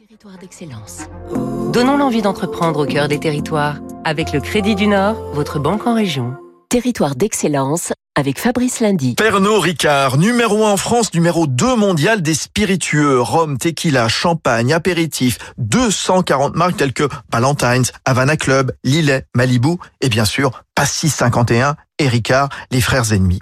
Territoire d'excellence. Donnons l'envie d'entreprendre au cœur des territoires avec le Crédit du Nord, votre banque en région. Territoire d'excellence avec Fabrice Lundy. Pernod Ricard, numéro 1 en France, numéro 2 mondial des spiritueux, rhum, tequila, champagne, apéritif, 240 marques telles que Valentine's, Havana Club, Lillet, Malibu et bien sûr Pastis 51 et Ricard, les frères ennemis.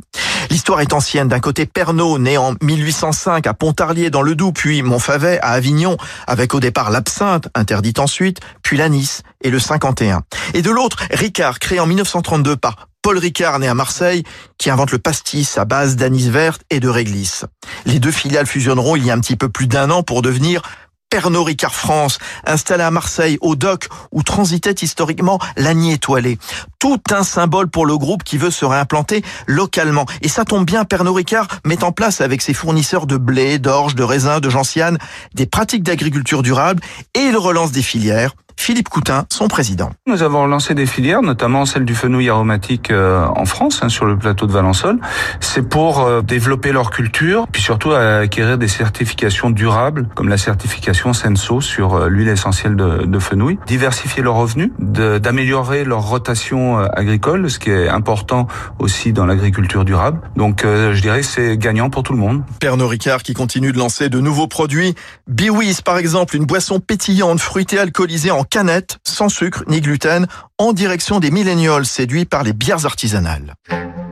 L'histoire est ancienne. D'un côté, Pernod, né en 1805 à Pontarlier dans le Doubs, puis Montfavet à Avignon, avec au départ l'absinthe, interdite ensuite, puis l'anis et le 51. Et de l'autre, Ricard, créé en 1932 par Paul Ricard, né à Marseille, qui invente le pastis à base d'anis verte et de réglisse. Les deux filiales fusionneront il y a un petit peu plus d'un an pour devenir Pernod Ricard France, installé à Marseille, au dock, où transitait historiquement l'Agni étoilé. Tout un symbole pour le groupe qui veut se réimplanter localement. Et ça tombe bien, Pernod Ricard met en place avec ses fournisseurs de blé, d'orge, de raisin, de gentiane, des pratiques d'agriculture durable et il relance des filières Philippe Coutin, son président. Nous avons lancé des filières, notamment celle du fenouil aromatique euh, en France, hein, sur le plateau de Valençol. C'est pour euh, développer leur culture, puis surtout acquérir des certifications durables, comme la certification Senso sur euh, l'huile essentielle de, de, fenouil, diversifier leurs revenus, d'améliorer leur rotation agricole, ce qui est important aussi dans l'agriculture durable. Donc je dirais c'est gagnant pour tout le monde. Pernod Ricard qui continue de lancer de nouveaux produits. Biwiz par exemple, une boisson pétillante, fruitée, alcoolisée en canette, sans sucre ni gluten, en direction des millénials séduits par les bières artisanales.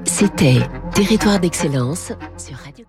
C'était Territoire d'excellence sur Radio